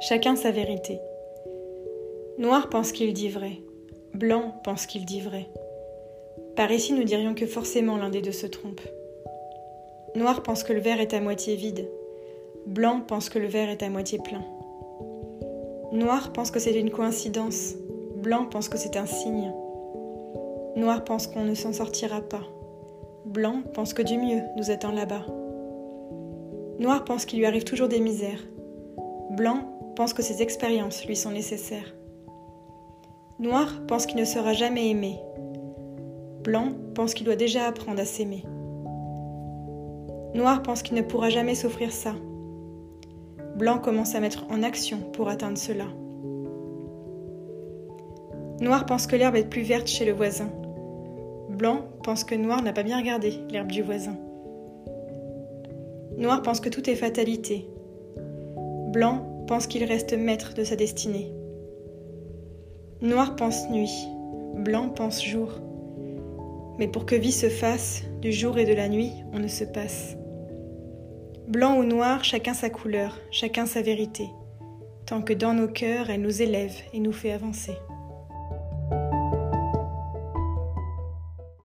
Chacun sa vérité. Noir pense qu'il dit vrai. Blanc pense qu'il dit vrai. Par ici, nous dirions que forcément l'un des deux se trompe. Noir pense que le verre est à moitié vide. Blanc pense que le verre est à moitié plein. Noir pense que c'est une coïncidence. Blanc pense que c'est un signe. Noir pense qu'on ne s'en sortira pas. Blanc pense que du mieux nous attend là-bas. Noir pense qu'il lui arrive toujours des misères. Blanc pense que ses expériences lui sont nécessaires. Noir pense qu'il ne sera jamais aimé. Blanc pense qu'il doit déjà apprendre à s'aimer. Noir pense qu'il ne pourra jamais s'offrir ça. Blanc commence à mettre en action pour atteindre cela. Noir pense que l'herbe est plus verte chez le voisin. Blanc pense que Noir n'a pas bien regardé l'herbe du voisin. Noir pense que tout est fatalité. Blanc pense qu'il reste maître de sa destinée. Noir pense nuit, blanc pense jour. Mais pour que vie se fasse, du jour et de la nuit, on ne se passe. Blanc ou noir, chacun sa couleur, chacun sa vérité, tant que dans nos cœurs elle nous élève et nous fait avancer.